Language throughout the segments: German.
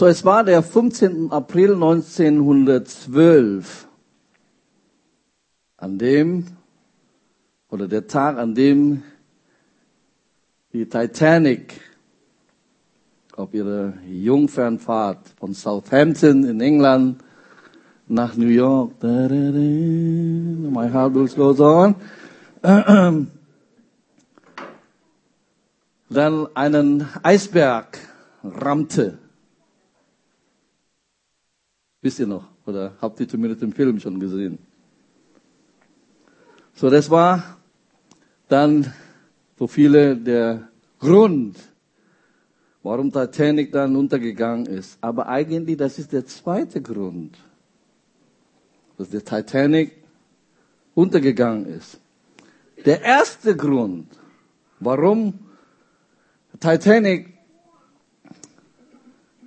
So, es war der 15. April 1912, an dem, oder der Tag, an dem die Titanic auf ihrer Jungfernfahrt von Southampton in England nach New York, da, da, my heart goes on, dann einen Eisberg rammte. Wisst ihr noch? Oder habt ihr zumindest den Film schon gesehen? So, das war dann für viele der Grund, warum Titanic dann untergegangen ist. Aber eigentlich, das ist der zweite Grund, dass der Titanic untergegangen ist. Der erste Grund, warum Titanic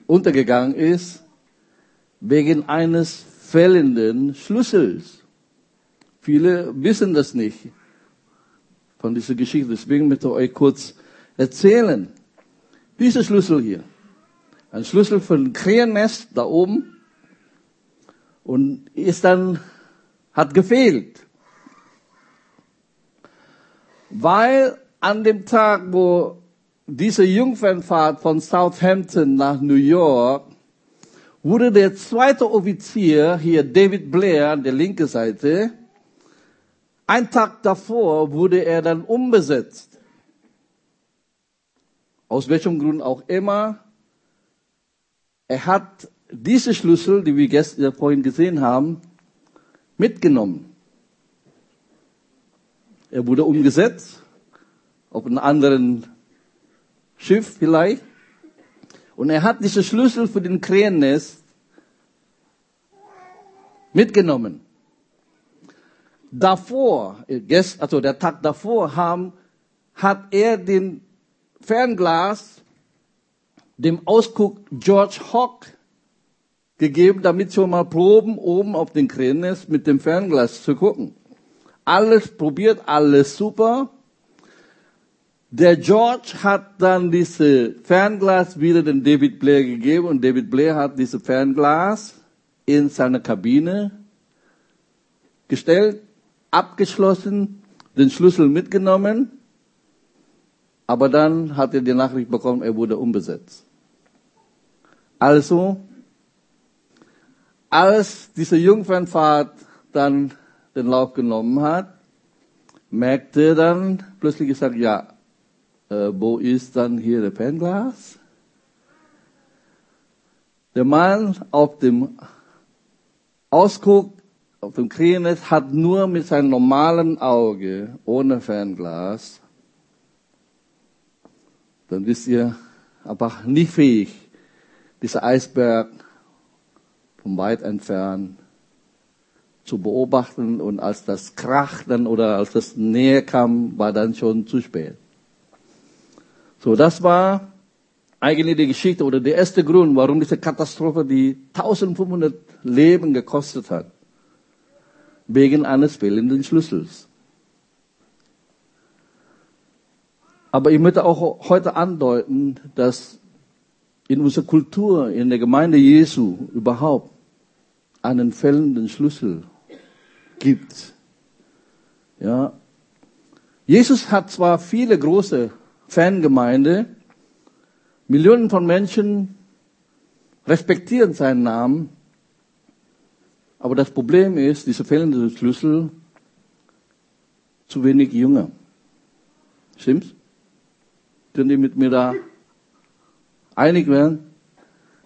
untergegangen ist, wegen eines fehlenden Schlüssels. Viele wissen das nicht von dieser Geschichte. Deswegen möchte ich euch kurz erzählen. Dieser Schlüssel hier. Ein Schlüssel ein Krähennest da oben. Und ist dann, hat gefehlt. Weil an dem Tag, wo diese Jungfernfahrt von Southampton nach New York wurde der zweite Offizier, hier David Blair an der linken Seite, ein Tag davor wurde er dann umbesetzt. Aus welchem Grund auch immer. Er hat diese Schlüssel, die wir gestern vorhin gesehen haben, mitgenommen. Er wurde umgesetzt auf einen anderen Schiff vielleicht. Und er hat diese Schlüssel für den Krähennest mitgenommen. Davor, also der Tag davor, haben, hat er den Fernglas dem Ausguck George Hawk gegeben, damit schon mal proben, oben auf den Krähennest mit dem Fernglas zu gucken. Alles probiert, alles super. Der George hat dann diese Fernglas wieder den David Blair gegeben und David Blair hat diese Fernglas in seine Kabine gestellt, abgeschlossen, den Schlüssel mitgenommen, aber dann hat er die Nachricht bekommen, er wurde umbesetzt. Also, als diese Jungfernfahrt dann den Lauf genommen hat, merkte er dann plötzlich gesagt, ja, wo ist dann hier der Fernglas? Der Mann auf dem Ausguck, auf dem Krähennest hat nur mit seinem normalen Auge, ohne Fernglas, dann wisst ihr, aber nicht fähig, dieser Eisberg von weit entfernt zu beobachten und als das Krach dann oder als das näher kam, war dann schon zu spät. So, das war eigentlich die Geschichte oder der erste Grund, warum diese Katastrophe die 1500 Leben gekostet hat. Wegen eines fehlenden Schlüssels. Aber ich möchte auch heute andeuten, dass in unserer Kultur, in der Gemeinde Jesu überhaupt einen fehlenden Schlüssel gibt. Ja. Jesus hat zwar viele große Fangemeinde. Millionen von Menschen respektieren seinen Namen. Aber das Problem ist, diese fehlende Schlüssel, zu wenig Jünger. Stimmt's? Können die mit mir da einig werden?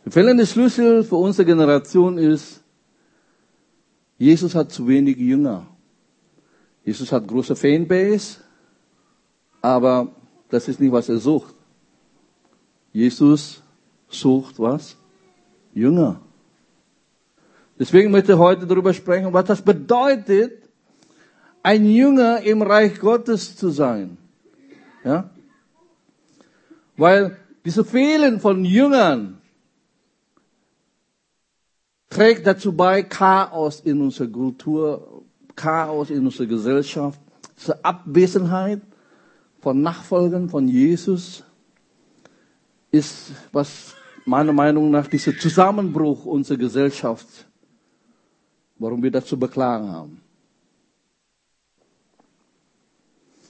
Der fehlende Schlüssel für unsere Generation ist, Jesus hat zu wenig Jünger. Jesus hat große Fanbase, aber das ist nicht, was er sucht. Jesus sucht was? Jünger. Deswegen möchte ich heute darüber sprechen, was das bedeutet, ein Jünger im Reich Gottes zu sein. Ja? Weil diese Fehlen von Jüngern trägt dazu bei Chaos in unserer Kultur, Chaos in unserer Gesellschaft, zur Abwesenheit von Nachfolgern von Jesus ist, was meiner Meinung nach dieser Zusammenbruch unserer Gesellschaft, warum wir das zu beklagen haben.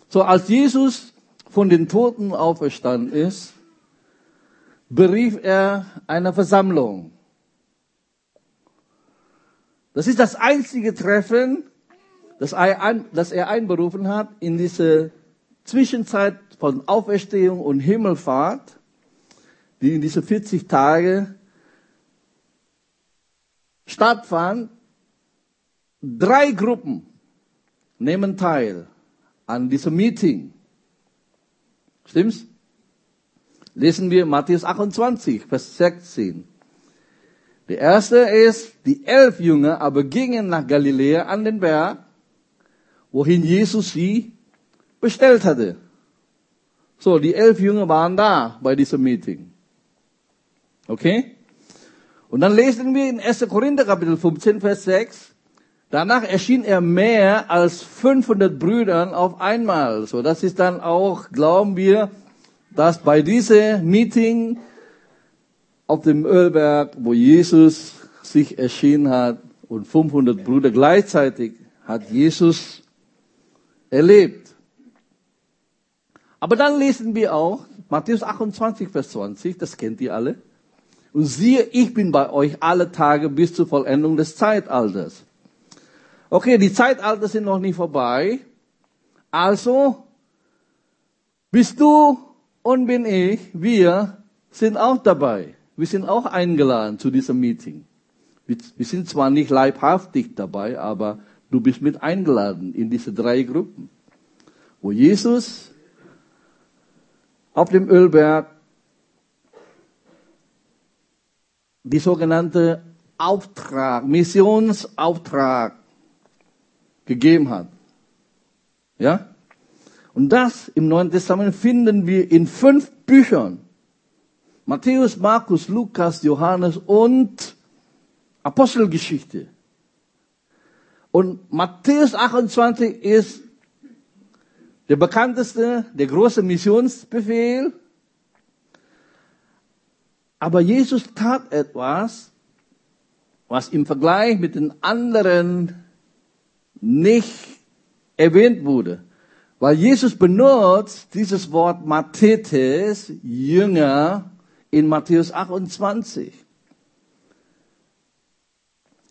So, als Jesus von den Toten auferstanden ist, berief er eine Versammlung. Das ist das einzige Treffen, das er einberufen hat in diese Zwischenzeit von Auferstehung und Himmelfahrt, die in diese 40 Tage stattfand. Drei Gruppen nehmen teil an diesem Meeting. Stimmt's? Lesen wir Matthäus 28, Vers 16. Der erste ist, die elf Jünger aber gingen nach Galiläa an den Berg, wohin Jesus sie bestellt hatte. So, die elf Jünger waren da bei diesem Meeting. Okay? Und dann lesen wir in 1. Korinther Kapitel 15, Vers 6, danach erschien er mehr als 500 Brüdern auf einmal. So, das ist dann auch, glauben wir, dass bei diesem Meeting auf dem Ölberg, wo Jesus sich erschienen hat und 500 Brüder gleichzeitig hat Jesus erlebt. Aber dann lesen wir auch Matthäus 28, Vers 20, das kennt ihr alle. Und siehe, ich bin bei euch alle Tage bis zur Vollendung des Zeitalters. Okay, die Zeitalter sind noch nicht vorbei. Also bist du und bin ich, wir sind auch dabei. Wir sind auch eingeladen zu diesem Meeting. Wir, sind zwar nicht leibhaftig dabei, aber du bist mit eingeladen in diese drei Gruppen, wo Jesus auf dem Ölberg die sogenannte Auftrag, Missionsauftrag gegeben hat. Ja? Und das im Neuen Testament finden wir in fünf Büchern. Matthäus, Markus, Lukas, Johannes und Apostelgeschichte. Und Matthäus 28 ist der bekannteste, der große Missionsbefehl. Aber Jesus tat etwas, was im Vergleich mit den anderen nicht erwähnt wurde. Weil Jesus benutzt dieses Wort Mathetes, Jünger, in Matthäus 28.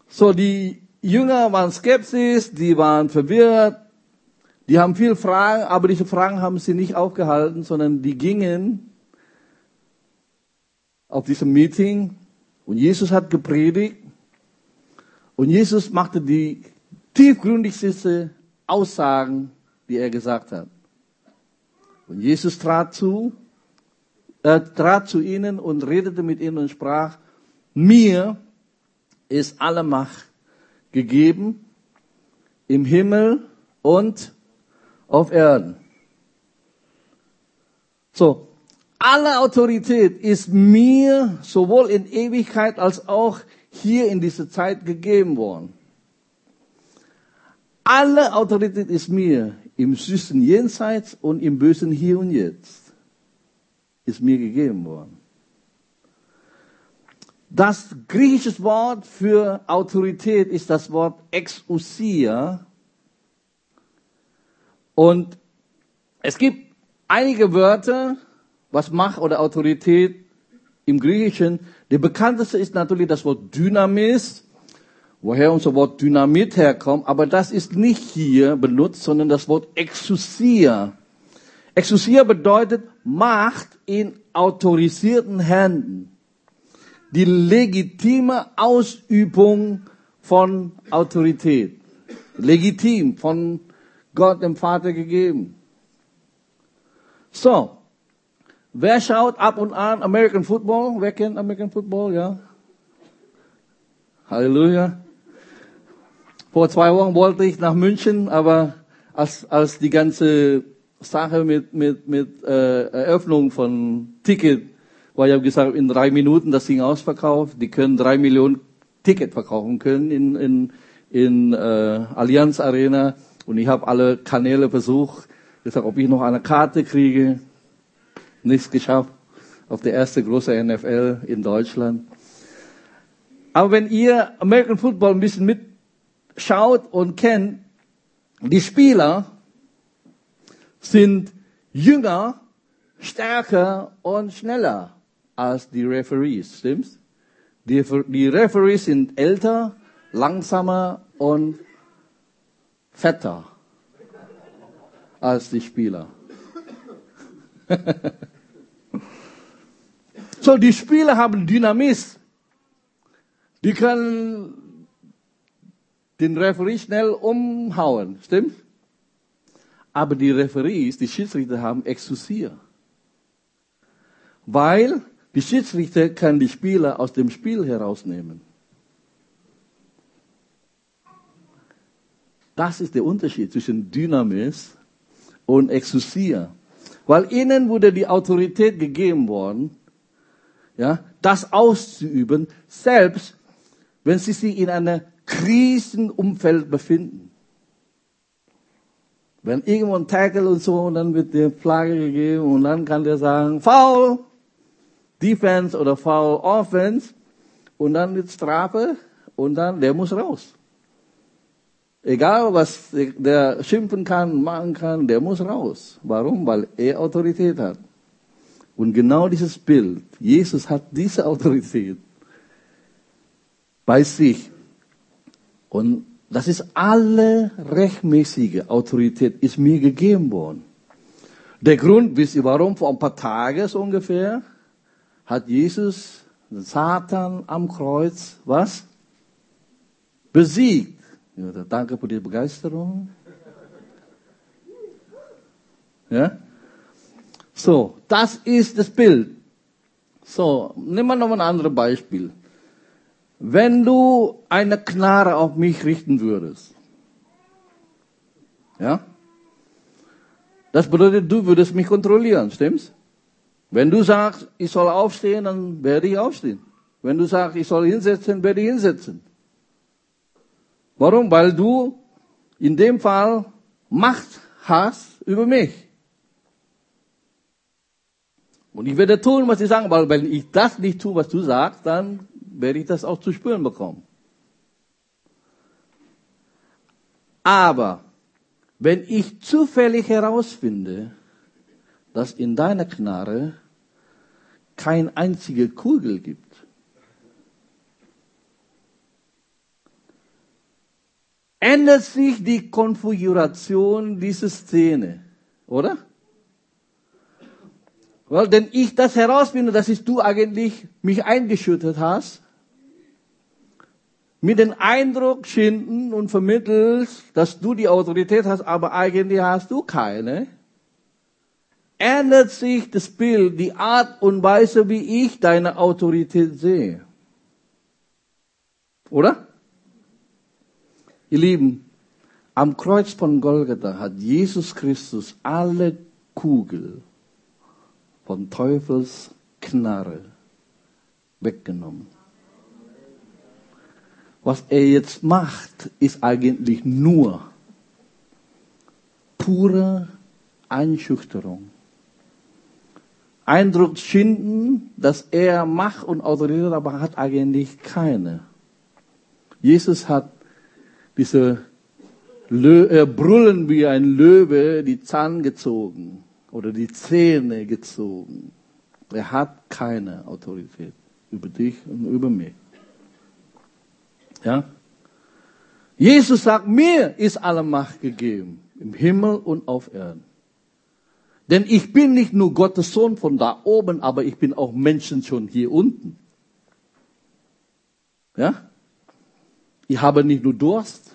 So, die Jünger waren skeptisch, die waren verwirrt, die haben viele Fragen, aber diese Fragen haben sie nicht aufgehalten, sondern die gingen auf diesem Meeting und Jesus hat gepredigt und Jesus machte die tiefgründigste Aussagen wie er gesagt hat. Und Jesus trat zu, er trat zu ihnen und redete mit ihnen und sprach, mir ist alle Macht gegeben im Himmel und auf Erden. So, alle Autorität ist mir sowohl in Ewigkeit als auch hier in dieser Zeit gegeben worden. Alle Autorität ist mir im süßen Jenseits und im bösen Hier und Jetzt ist mir gegeben worden. Das griechische Wort für Autorität ist das Wort exousia. Und es gibt einige Wörter, was Macht oder Autorität im Griechischen. Der bekannteste ist natürlich das Wort Dynamis woher unser Wort Dynamit herkommt, aber das ist nicht hier benutzt, sondern das Wort Exousia. Exousia bedeutet Macht in autorisierten Händen. Die legitime Ausübung von Autorität. Legitim, von Gott dem Vater gegeben. So. Wer schaut ab und an American Football? Wer kennt American Football? Ja. Halleluja. Vor zwei Wochen wollte ich nach München, aber als, als die ganze Sache mit, mit, mit äh, Eröffnung von Ticket, weil ich habe gesagt, in drei Minuten das Ding ausverkauft, die können drei Millionen Ticket verkaufen können in, in, in äh, Allianz Arena und ich habe alle Kanäle versucht, gesagt, ob ich noch eine Karte kriege, nichts geschafft. auf der erste große NFL in Deutschland. Aber wenn ihr American Football ein bisschen mitschaut und kennt, die Spieler sind jünger, stärker und schneller als die Referees, stimmt's? Die, die Referees sind älter, langsamer und fetter als die Spieler. so, die Spieler haben Dynamis. Die können den Referee schnell umhauen, stimmt? Aber die Referees, die Schiedsrichter haben Exousier. Weil die Schiedsrichter kann die Spieler aus dem Spiel herausnehmen. Das ist der Unterschied zwischen Dynamis und Exousia. Weil ihnen wurde die Autorität gegeben worden, ja, das auszuüben, selbst wenn sie sich in einem Krisenumfeld befinden. Wenn irgendwo ein Tackle und so, und dann wird der Flagge gegeben und dann kann der sagen, Foul, Defense oder Foul Offense und dann wird Strafe und dann, der muss raus. Egal was der schimpfen kann, machen kann, der muss raus. Warum? Weil er Autorität hat. Und genau dieses Bild, Jesus hat diese Autorität bei sich. Und das ist alle rechtmäßige Autorität ist mir gegeben worden. Der Grund, wisst ihr warum? Vor ein paar Tagen ungefähr hat Jesus Satan am Kreuz was? Besiegt. Ja, danke für die Begeisterung. Ja? So, das ist das Bild. So, nehmen wir noch ein anderes Beispiel. Wenn du eine Knarre auf mich richten würdest, ja, das bedeutet, du würdest mich kontrollieren, stimmt's? Wenn du sagst, ich soll aufstehen, dann werde ich aufstehen. Wenn du sagst, ich soll hinsetzen, werde ich hinsetzen. Warum? Weil du in dem Fall Macht hast über mich. Und ich werde tun, was ich sage, weil wenn ich das nicht tue, was du sagst, dann werde ich das auch zu spüren bekommen. Aber wenn ich zufällig herausfinde, dass in deiner Knarre kein einzige Kugel gibt, ändert sich die Konfiguration dieser Szene, oder? Weil, denn ich das herausfinde, dass ich du eigentlich mich eingeschüttet hast, mit dem Eindruck schinden und vermittelst, dass du die Autorität hast, aber eigentlich hast du keine, ändert sich das Bild, die Art und Weise, wie ich deine Autorität sehe. Oder? Ihr Lieben, am Kreuz von Golgatha hat Jesus Christus alle Kugel von Teufels Knarre weggenommen. Was er jetzt macht, ist eigentlich nur pure Einschüchterung. Eindruck schinden, dass er Macht und Autorität aber hat eigentlich keine. Jesus hat diese Lö äh, Brüllen wie ein Löwe die Zahn gezogen oder die Zähne gezogen. Er hat keine Autorität über dich und über mich. Ja? Jesus sagt, mir ist alle Macht gegeben, im Himmel und auf Erden. Denn ich bin nicht nur Gottes Sohn von da oben, aber ich bin auch Menschen schon hier unten. Ja? Ich habe nicht nur Durst,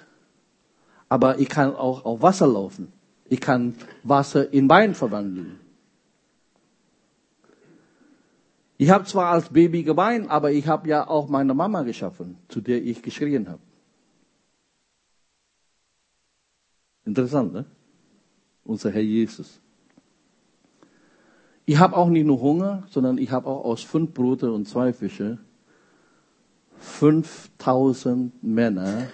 aber ich kann auch auf Wasser laufen. Ich kann Wasser in Wein verwandeln. Ich habe zwar als Baby geweint, aber ich habe ja auch meine Mama geschaffen, zu der ich geschrien habe. Interessant, ne? Unser Herr Jesus. Ich habe auch nicht nur Hunger, sondern ich habe auch aus fünf Brote und zwei Fische 5000 Männer,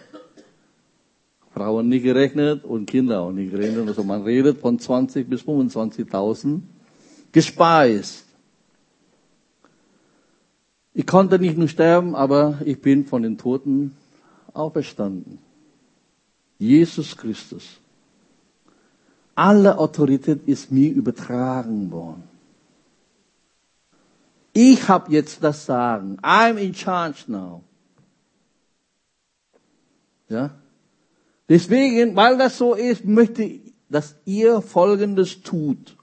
Frauen nicht gerechnet und Kinder auch nicht gerechnet. Also man redet von 20 bis 25.000 gespeist. Ich konnte nicht nur sterben, aber ich bin von den Toten auferstanden. Jesus Christus. Alle Autorität ist mir übertragen worden. Ich habe jetzt das Sagen. I'm in charge now. Ja? Deswegen, weil das so ist, möchte ich, dass ihr Folgendes tut.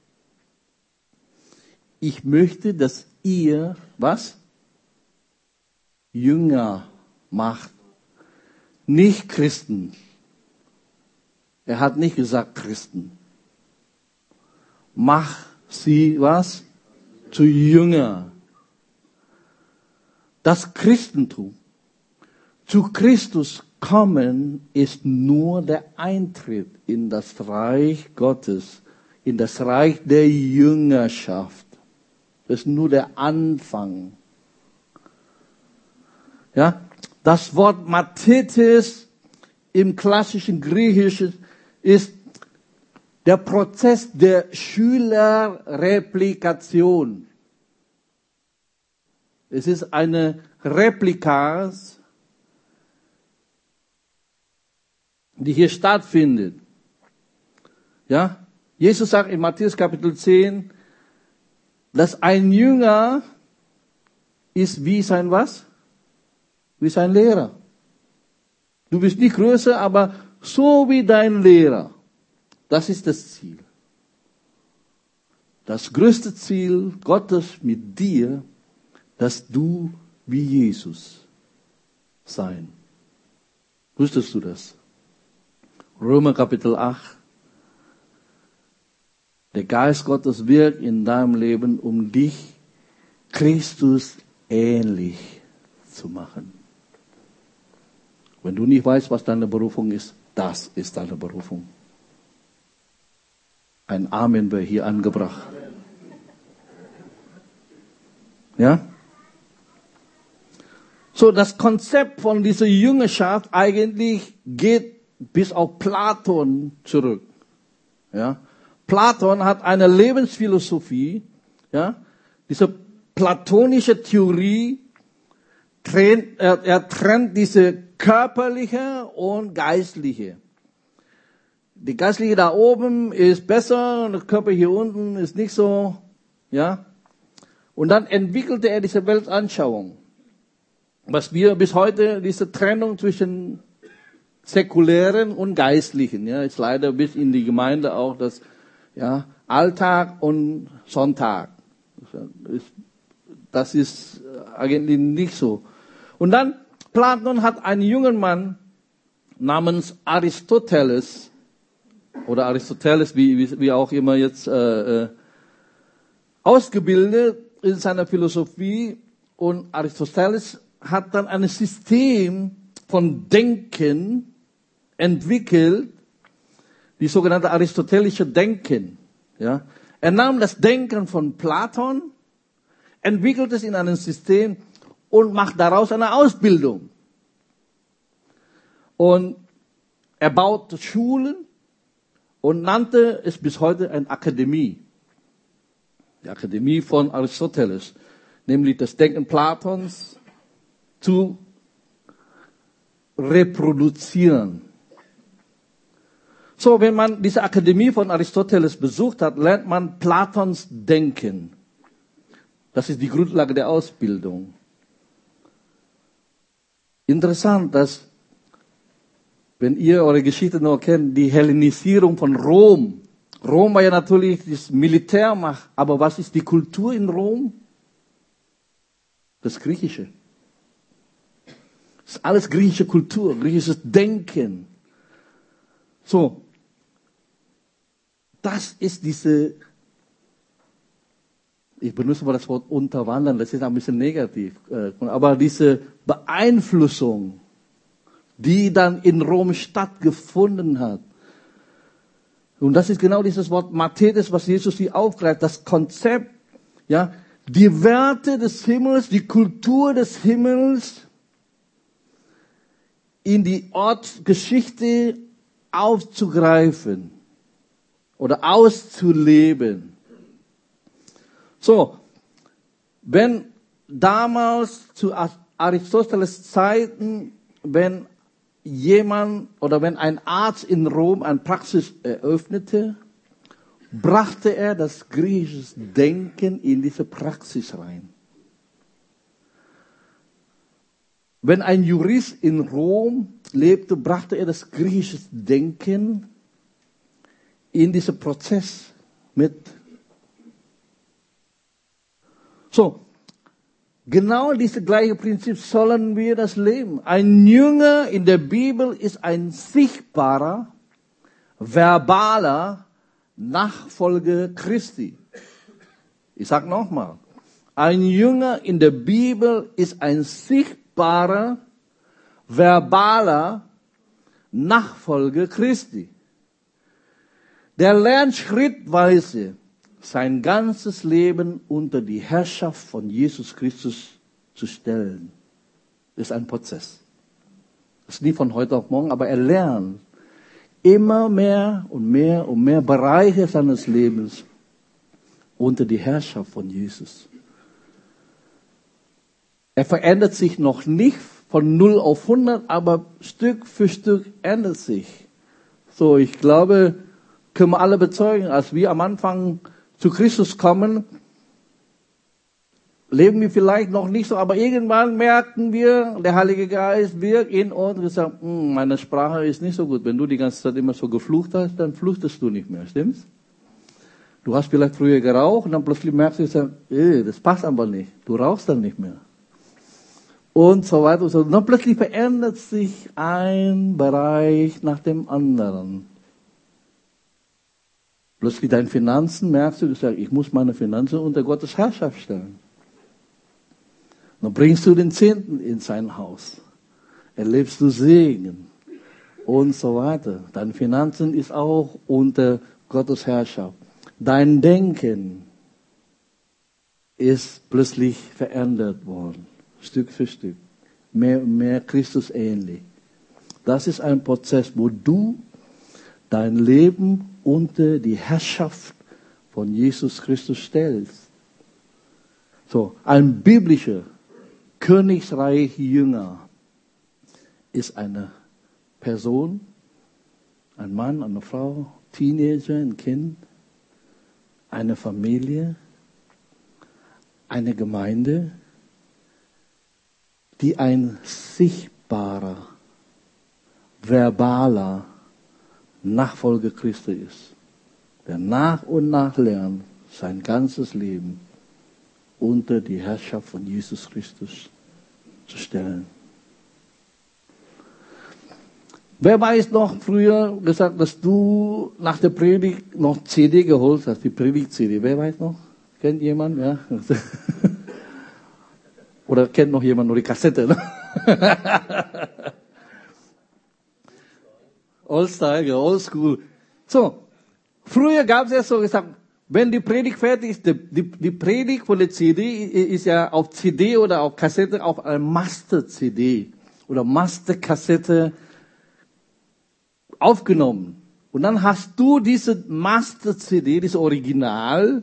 Ich möchte, dass ihr, was? Jünger macht. Nicht Christen. Er hat nicht gesagt Christen. Mach sie was? Zu Jünger. Das Christentum. Zu Christus kommen ist nur der Eintritt in das Reich Gottes, in das Reich der Jüngerschaft. Das ist nur der Anfang. Ja, das Wort Mathetes im klassischen Griechischen ist der Prozess der Schülerreplikation. Es ist eine Replikas, die hier stattfindet. Ja? Jesus sagt in Matthäus Kapitel 10, dass ein Jünger ist wie sein was? Wie sein Lehrer. Du bist nicht größer, aber so wie dein Lehrer. Das ist das Ziel. Das größte Ziel Gottes mit dir, dass du wie Jesus sein. Wusstest du das? Römer Kapitel 8. Der Geist Gottes wirkt in deinem Leben, um dich Christus ähnlich zu machen. Wenn du nicht weißt, was deine Berufung ist, das ist deine Berufung. Ein Amen wäre hier angebracht. Ja? So, das Konzept von dieser Jüngerschaft eigentlich geht bis auf Platon zurück. Ja? Platon hat eine Lebensphilosophie, ja? Diese platonische Theorie trennt, er, er trennt diese körperliche und geistliche. Die geistliche da oben ist besser und der Körper hier unten ist nicht so, ja. Und dann entwickelte er diese Weltanschauung. Was wir bis heute, diese Trennung zwischen säkulären und geistlichen, ja, ist leider bis in die Gemeinde auch das, ja, Alltag und Sonntag. Das ist eigentlich nicht so. Und dann, Platon hat einen jungen Mann namens Aristoteles, oder Aristoteles, wie, wie, wie auch immer jetzt, äh, äh, ausgebildet in seiner Philosophie. Und Aristoteles hat dann ein System von Denken entwickelt, die sogenannte aristotelische Denken. Ja. Er nahm das Denken von Platon, entwickelte es in einem System und macht daraus eine Ausbildung. Und er baut Schulen und nannte es bis heute eine Akademie. Die Akademie von Aristoteles, nämlich das Denken Platons zu reproduzieren. So, wenn man diese Akademie von Aristoteles besucht hat, lernt man Platons Denken. Das ist die Grundlage der Ausbildung. Interessant, dass, wenn ihr eure Geschichte noch kennt, die Hellenisierung von Rom. Rom war ja natürlich das Militärmacht, aber was ist die Kultur in Rom? Das Griechische. Das ist alles griechische Kultur, griechisches Denken. So. Das ist diese, ich benutze mal das Wort unterwandern, das ist ein bisschen negativ, äh, aber diese Beeinflussung, die dann in Rom stattgefunden hat. Und das ist genau dieses Wort Matthäus, was Jesus hier aufgreift, das Konzept, ja, die Werte des Himmels, die Kultur des Himmels in die Ortsgeschichte aufzugreifen oder auszuleben. So, wenn damals zu Aristoteles Zeiten, wenn jemand oder wenn ein Arzt in Rom eine Praxis eröffnete, brachte er das griechische Denken in diese Praxis rein. Wenn ein Jurist in Rom lebte, brachte er das griechische Denken in diesen Prozess mit. So, Genau dieses gleiche Prinzip sollen wir das leben. Ein Jünger in der Bibel ist ein sichtbarer, verbaler Nachfolger Christi. Ich sag nochmal. Ein Jünger in der Bibel ist ein sichtbarer, verbaler Nachfolger Christi. Der lernt schrittweise sein ganzes Leben unter die Herrschaft von Jesus Christus zu stellen. Das ist ein Prozess. Das ist nie von heute auf morgen, aber er lernt immer mehr und mehr und mehr Bereiche seines Lebens unter die Herrschaft von Jesus. Er verändert sich noch nicht von 0 auf 100, aber Stück für Stück ändert sich. So, ich glaube, können wir alle bezeugen, als wir am Anfang zu Christus kommen, leben wir vielleicht noch nicht so, aber irgendwann merken wir, der Heilige Geist wirkt in uns und sagt, hm, meine Sprache ist nicht so gut. Wenn du die ganze Zeit immer so geflucht hast, dann fluchtest du nicht mehr, stimmt's? Du hast vielleicht früher geraucht und dann plötzlich merkst du, äh, das passt aber nicht. Du rauchst dann nicht mehr. Und so weiter und so. Und dann plötzlich verändert sich ein Bereich nach dem anderen. Plötzlich deine Finanzen merkst du, du sagst, ich muss meine Finanzen unter Gottes Herrschaft stellen. Dann bringst du den Zehnten in sein Haus. Erlebst du Segen und so weiter. Deine Finanzen ist auch unter Gottes Herrschaft. Dein Denken ist plötzlich verändert worden. Stück für Stück. Mehr und mehr Christus ähnlich. Das ist ein Prozess, wo du dein Leben unter die Herrschaft von Jesus Christus stellst. So, ein biblischer Königsreich Jünger ist eine Person, ein Mann, eine Frau, Teenager, ein Kind, eine Familie, eine Gemeinde, die ein sichtbarer, verbaler Nachfolger Christi ist, der nach und nach lernt, sein ganzes Leben unter die Herrschaft von Jesus Christus zu stellen. Wer weiß noch früher gesagt, dass du nach der Predigt noch CD geholt hast, die Predigt-CD? Wer weiß noch? Kennt jemand? Ja. Oder kennt noch jemand nur die Kassette? Ne? Old Style, Old School. So, früher gab es ja so gesagt, wenn die Predigt fertig ist, die, die, die Predigt von der CD ist ja auf CD oder auf Kassette auf einer Master-CD oder Master-Kassette aufgenommen. Und dann hast du diese Master-CD, dieses Original,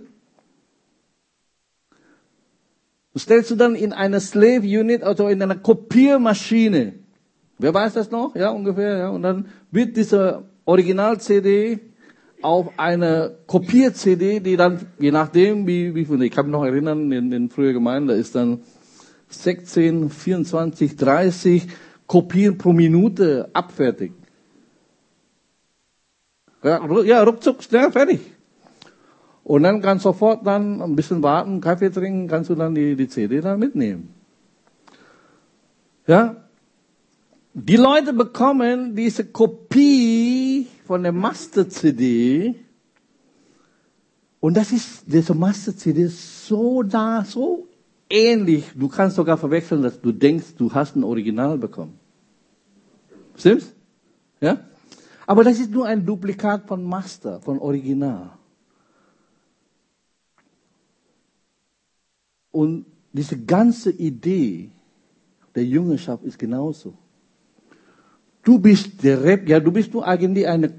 stellst du dann in eine Slave Unit, also in einer Kopiermaschine. Wer weiß das noch? Ja, ungefähr. Ja. Und dann wird diese Original-CD auf eine Kopier-CD, die dann, je nachdem, wie, wie viel, ich kann mich noch erinnern, in den früheren Gemeinden, da ist dann 16, 24, 30 Kopien pro Minute abfertigt. Ja, ruckzuck, schnell, fertig. Und dann kannst du sofort dann ein bisschen warten, Kaffee trinken, kannst du dann die, die CD dann mitnehmen. Ja, die Leute bekommen diese Kopie von der Master-CD und das ist, diese Master-CD ist so da, so ähnlich. Du kannst sogar verwechseln, dass du denkst, du hast ein Original bekommen. Stimmt's? Ja? Aber das ist nur ein Duplikat von Master, von Original. Und diese ganze Idee der Jüngerschaft ist genauso. Du bist der Rep, ja, du bist nur eigentlich eine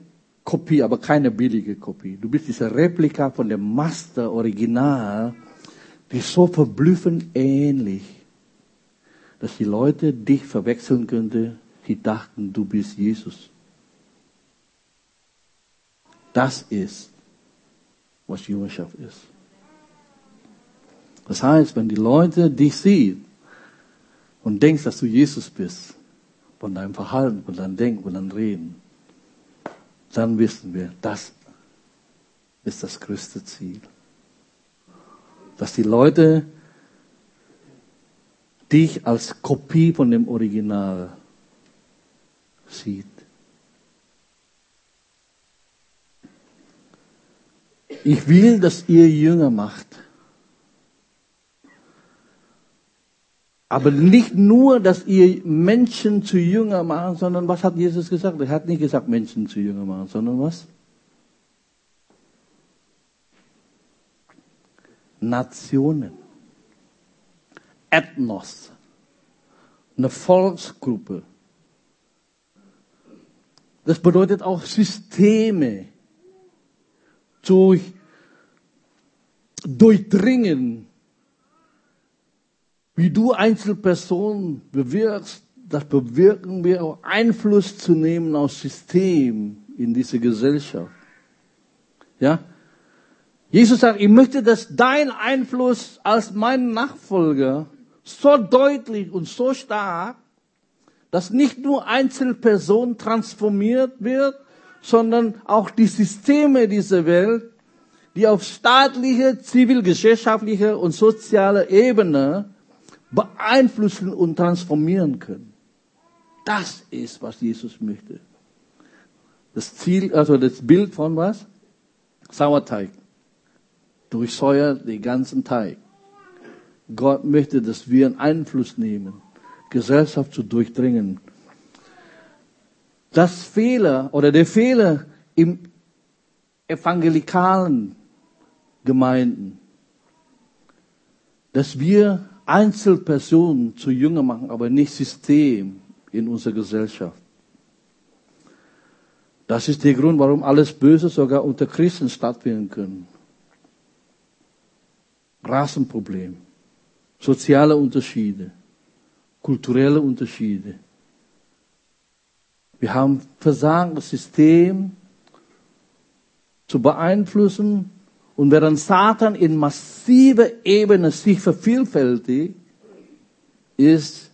Kopie, aber keine billige Kopie. Du bist diese Replika von dem Master Original, die so verblüffend ähnlich, dass die Leute dich verwechseln könnten. Die dachten, du bist Jesus. Das ist, was Jüngerschaft ist. Das heißt, wenn die Leute dich sehen und denkst, dass du Jesus bist, von deinem Verhalten, von deinem Denken, von deinem Reden, dann wissen wir, das ist das größte Ziel. Dass die Leute dich als Kopie von dem Original sieht. Ich will, dass ihr Jünger macht. Aber nicht nur, dass ihr Menschen zu Jünger macht, sondern was hat Jesus gesagt? Er hat nicht gesagt, Menschen zu Jünger machen, sondern was? Nationen. Ethnos. Eine Volksgruppe. Das bedeutet auch Systeme durch, durchdringen wie du Einzelperson bewirkst, das bewirken wir auch Einfluss zu nehmen aufs System in diese Gesellschaft. Ja? Jesus sagt, ich möchte, dass dein Einfluss als mein Nachfolger so deutlich und so stark, dass nicht nur Einzelperson transformiert wird, sondern auch die Systeme dieser Welt, die auf staatlicher, zivilgesellschaftlicher und sozialer Ebene beeinflussen und transformieren können. Das ist, was Jesus möchte. Das Ziel, also das Bild von was? Sauerteig. Durchsäuert den ganzen Teig. Gott möchte, dass wir einen Einfluss nehmen, Gesellschaft zu durchdringen. Das Fehler oder der Fehler im evangelikalen Gemeinden, dass wir Einzelpersonen zu Jünger machen, aber nicht System in unserer Gesellschaft. Das ist der Grund, warum alles Böse sogar unter Christen stattfinden können. Rassenproblem, soziale Unterschiede, kulturelle Unterschiede. Wir haben versagt, das System zu beeinflussen und während Satan in massiver Ebene sich vervielfältigt, ist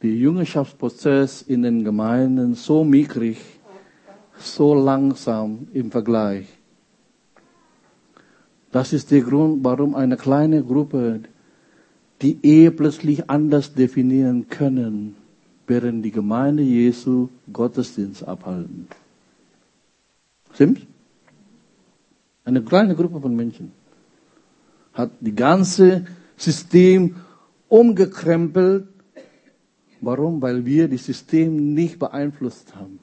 der Jüngerschaftsprozess in den Gemeinden so mickrig, so langsam im Vergleich. Das ist der Grund, warum eine kleine Gruppe die Ehe plötzlich anders definieren können, während die Gemeinde Jesu Gottesdienst abhalten. Stimmt's? Eine kleine Gruppe von Menschen hat die ganze System umgekrempelt. Warum? Weil wir das System nicht beeinflusst haben.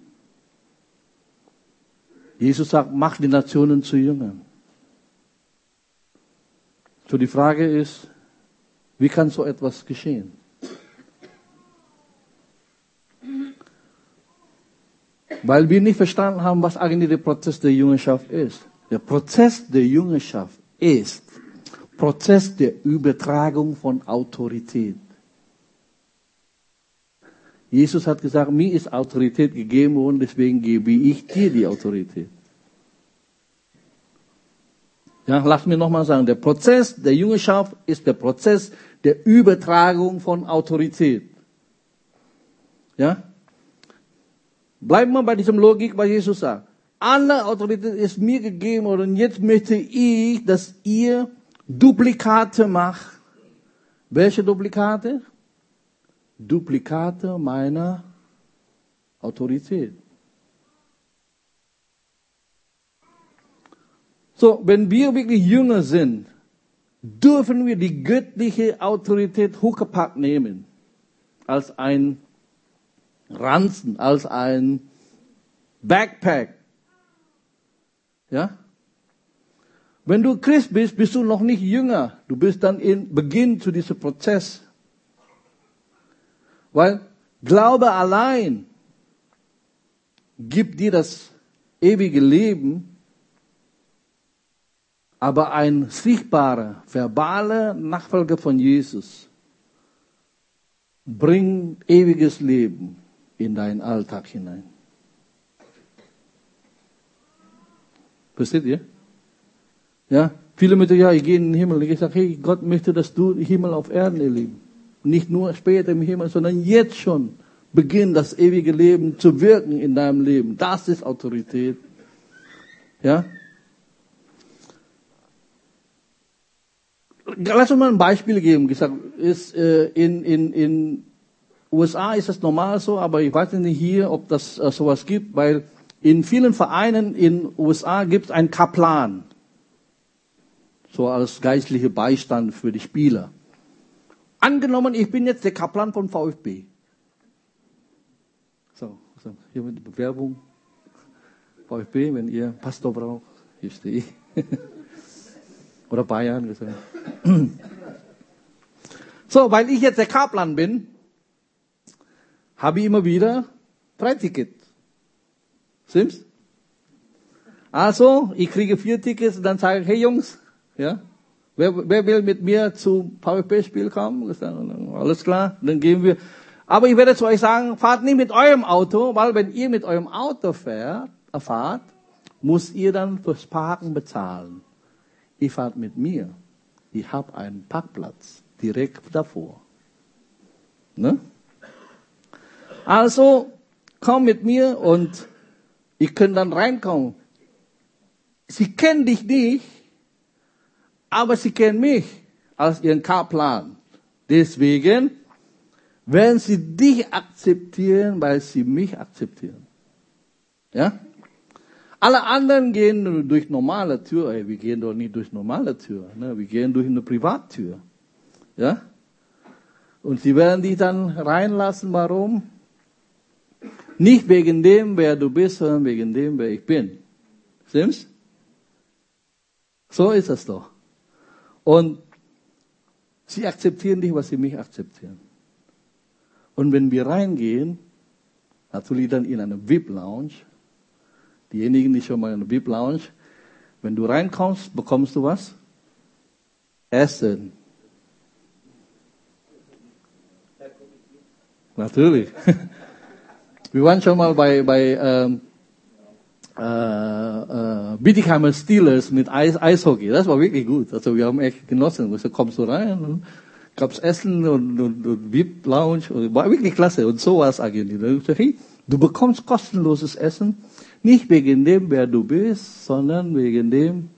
Jesus sagt, mach die Nationen zu Jüngern. So die Frage ist, wie kann so etwas geschehen? Weil wir nicht verstanden haben, was eigentlich der Prozess der Jüngerschaft ist. Der Prozess der Jüngerschaft ist Prozess der Übertragung von Autorität. Jesus hat gesagt, mir ist Autorität gegeben worden, deswegen gebe ich dir die Autorität. Ja, lass mir nochmal sagen, der Prozess der Jüngerschaft ist der Prozess der Übertragung von Autorität. Ja? Bleiben wir bei diesem Logik, was Jesus sagt alle Autorität ist mir gegeben und jetzt möchte ich, dass ihr Duplikate macht. Welche Duplikate? Duplikate meiner Autorität. So, wenn wir wirklich Jünger sind, dürfen wir die göttliche Autorität hochgepackt nehmen. Als ein Ranzen, als ein Backpack. Ja? Wenn du Christ bist, bist du noch nicht jünger. Du bist dann in Beginn zu diesem Prozess. Weil Glaube allein gibt dir das ewige Leben, Aber ein sichtbarer, verbaler Nachfolger von Jesus bringt ewiges Leben in deinen Alltag hinein. Versteht ihr? Ja? Viele Mütter, ja, ich gehe in den Himmel. Ich sage, hey, Gott möchte, dass du Himmel auf Erden erlebst. Nicht nur später im Himmel, sondern jetzt schon beginnt das ewige Leben zu wirken in deinem Leben. Das ist Autorität. Ja? Lass uns mal ein Beispiel geben. Gesagt, ist, äh, in, in, in USA ist das normal so, aber ich weiß nicht hier, ob das äh, sowas gibt, weil in vielen Vereinen in USA gibt es einen Kaplan. So als geistliche Beistand für die Spieler. Angenommen, ich bin jetzt der Kaplan von VfB. So, so hier mit der Bewerbung. VfB, wenn ihr Pastor braucht, hier stehe ich. Oder Bayern. So, weil ich jetzt der Kaplan bin, habe ich immer wieder Freiticket. Stimmt's? Also, ich kriege vier Tickets und dann sage ich, hey Jungs, ja, wer, wer will mit mir zum VfB-Spiel kommen? Alles klar, dann gehen wir. Aber ich werde zu euch sagen, fahrt nicht mit eurem Auto, weil wenn ihr mit eurem Auto fährt, fahrt, muss ihr dann fürs Parken bezahlen. Ihr fahrt mit mir. Ich habe einen Parkplatz direkt davor. Ne? Also, komm mit mir und ich kann dann reinkommen. Sie kennen dich nicht, aber sie kennen mich als ihren Kaplan. Deswegen werden sie dich akzeptieren, weil sie mich akzeptieren. Ja? Alle anderen gehen durch normale Tür. Ey, wir gehen doch nicht durch normale Tür. Ne? Wir gehen durch eine Privattür. Ja? Und sie werden dich dann reinlassen. Warum? Nicht wegen dem, wer du bist, sondern wegen dem, wer ich bin. Stimmt's? So ist es doch. Und sie akzeptieren dich, was sie mich akzeptieren. Und wenn wir reingehen, natürlich dann in eine VIP-Lounge, diejenigen, die schon mal in eine VIP-Lounge, wenn du reinkommst, bekommst du was? Essen. Natürlich. Wir waren schon mal bei, bei ähm, äh, äh, Bietigheimer Steelers mit Eis, Eishockey. Das war wirklich gut. Also wir haben echt genossen. Also kommst du rein und gab's Essen und, und, und VIP-Lounge. War wirklich klasse. Und so war es eigentlich. Hey, du bekommst kostenloses Essen nicht wegen dem, wer du bist, sondern wegen dem,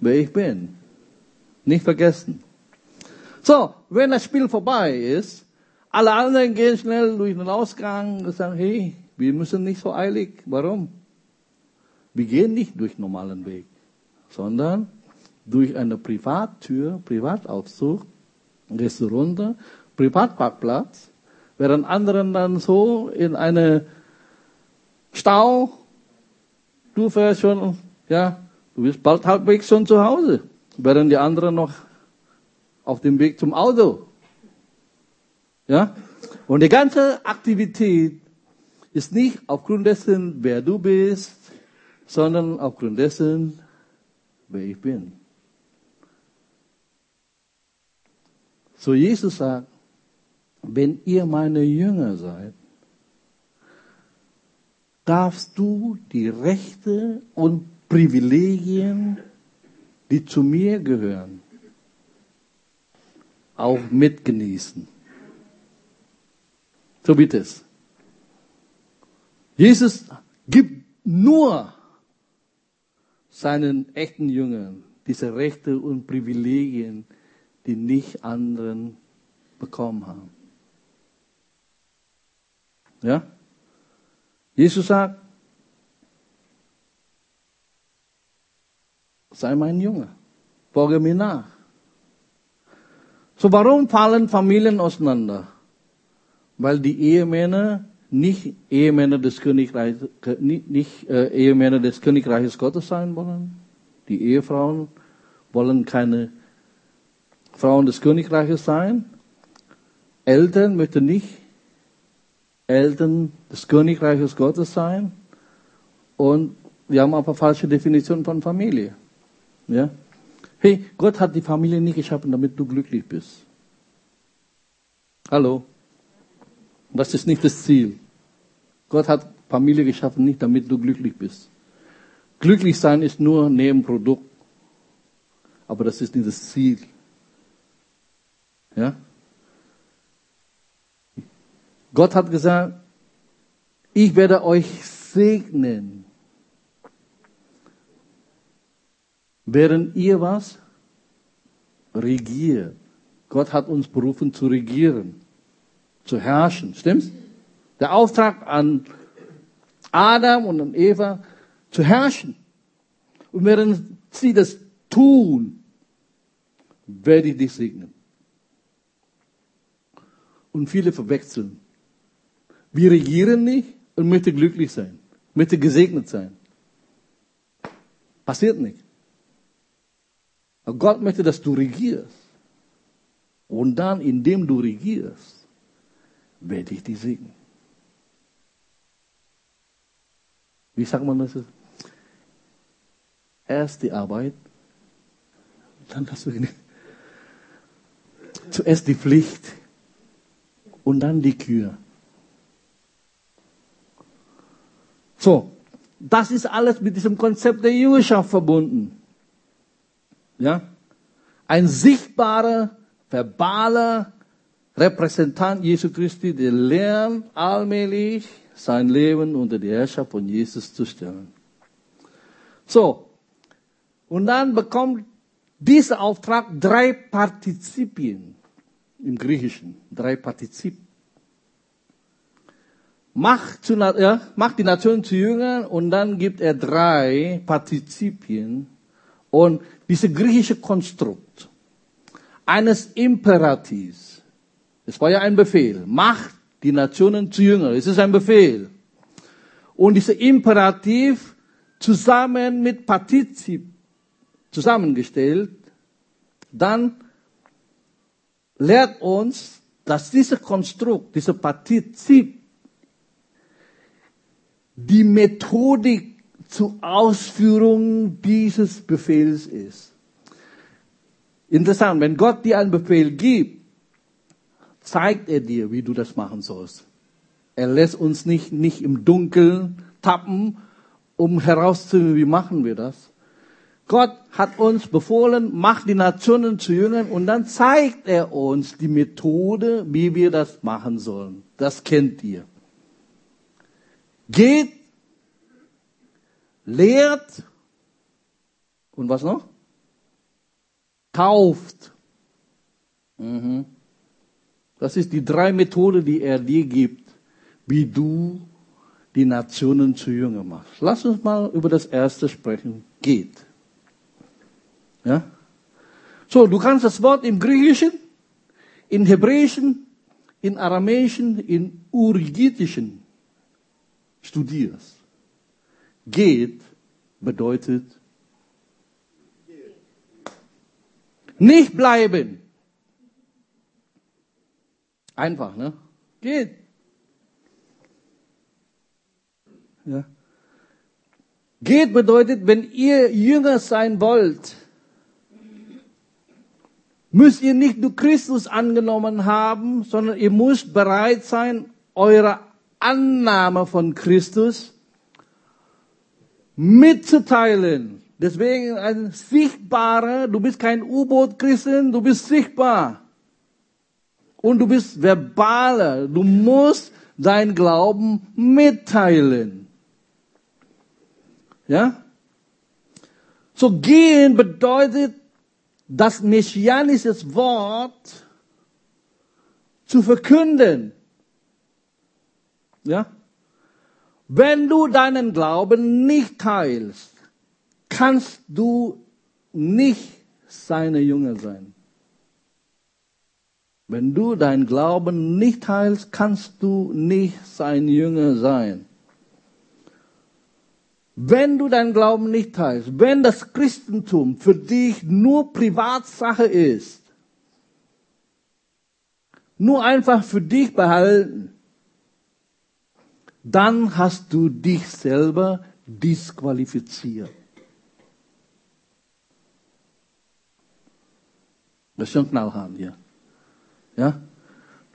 wer ich bin. Nicht vergessen. So, wenn das Spiel vorbei ist, alle anderen gehen schnell durch den Ausgang und sagen, hey, wir müssen nicht so eilig. Warum? Wir gehen nicht durch normalen Weg, sondern durch eine Privattür, Privataufzug, gehst du runter, Privatparkplatz, während anderen dann so in eine Stau Du fährst schon, ja, du bist bald halbwegs schon zu Hause, während die anderen noch auf dem Weg zum Auto. Ja? Und die ganze Aktivität ist nicht aufgrund dessen, wer du bist, sondern aufgrund dessen, wer ich bin. So Jesus sagt, wenn ihr meine Jünger seid, darfst du die Rechte und Privilegien, die zu mir gehören, auch mitgenießen. So bitte es. Jesus gibt nur seinen echten Jüngern diese Rechte und Privilegien, die nicht anderen bekommen haben. Ja? Jesus sagt, sei mein Junge, folge mir nach. So warum fallen Familien auseinander? Weil die Ehemänner nicht Ehemänner des Königreiches, nicht, nicht äh, Ehemänner des Königreiches Gottes sein wollen. Die Ehefrauen wollen keine Frauen des Königreiches sein. Eltern möchten nicht Eltern des Königreiches Gottes sein und wir haben aber falsche Definition von Familie. Ja? Hey, Gott hat die Familie nicht geschaffen, damit du glücklich bist. Hallo? Das ist nicht das Ziel. Gott hat Familie geschaffen, nicht damit du glücklich bist. Glücklich sein ist nur Nebenprodukt. Aber das ist nicht das Ziel. Ja? Gott hat gesagt, ich werde euch segnen. Während ihr was? Regiert. Gott hat uns berufen zu regieren, zu herrschen. Stimmt's? Der Auftrag an Adam und an Eva zu herrschen. Und während sie das tun, werde ich dich segnen. Und viele verwechseln. Wir regieren nicht und möchten glücklich sein, möchten gesegnet sein. Passiert nicht. Aber Gott möchte, dass du regierst. Und dann, indem du regierst, werde ich dich segnen. Wie sagt man das? Erst die Arbeit, dann das Vergnügen. Zuerst die Pflicht und dann die Kür. So, das ist alles mit diesem Konzept der Jüngerschaft verbunden. Ja? Ein sichtbarer, verbaler Repräsentant Jesu Christi, der lernt allmählich sein Leben unter die Herrschaft von Jesus zu stellen. So. Und dann bekommt dieser Auftrag drei Partizipien im Griechischen. Drei Partizip. Macht, zu, ja, macht die Nation zu Jüngern und dann gibt er drei Partizipien. Und diese griechische Konstrukt eines Imperativs, es war ja ein Befehl, macht die Nationen zu Jüngern. Es ist ein Befehl. Und dieser Imperativ zusammen mit Partizip zusammengestellt, dann lehrt uns, dass dieser Konstrukt, dieser Partizip, die Methodik zur Ausführung dieses Befehls ist. Interessant, wenn Gott dir einen Befehl gibt, zeigt er dir, wie du das machen sollst. Er lässt uns nicht, nicht im Dunkeln tappen, um herauszufinden, wie machen wir das. Gott hat uns befohlen, macht die Nationen zu Jüngern und dann zeigt er uns die Methode, wie wir das machen sollen. Das kennt ihr. Geht, lehrt und was noch? Kauft. Mhm. Das ist die drei Methode, die er dir gibt, wie du die Nationen zu Jünger machst. Lass uns mal über das erste sprechen. Geht. Ja? So, du kannst das Wort im Griechischen, in Hebräischen, in Aramäischen, in Urgitischen studierst. Geht bedeutet nicht bleiben. Einfach, ne? Geht. Ja. Geht bedeutet, wenn ihr Jünger sein wollt, müsst ihr nicht nur Christus angenommen haben, sondern ihr müsst bereit sein, eure Annahme von Christus mitzuteilen. Deswegen ein sichtbarer, du bist kein U-Boot-Christen, du bist sichtbar. Und du bist verbaler, du musst dein Glauben mitteilen. Ja? So gehen bedeutet das messianische Wort zu verkünden. Ja? Wenn du deinen Glauben nicht teilst, kannst du nicht seine Jünger sein. Wenn du deinen Glauben nicht teilst, kannst du nicht sein Jünger sein. Wenn du deinen Glauben nicht teilst, wenn das Christentum für dich nur Privatsache ist, nur einfach für dich behalten, dann hast du dich selber disqualifiziert. Das ist schon knallhart. Ja?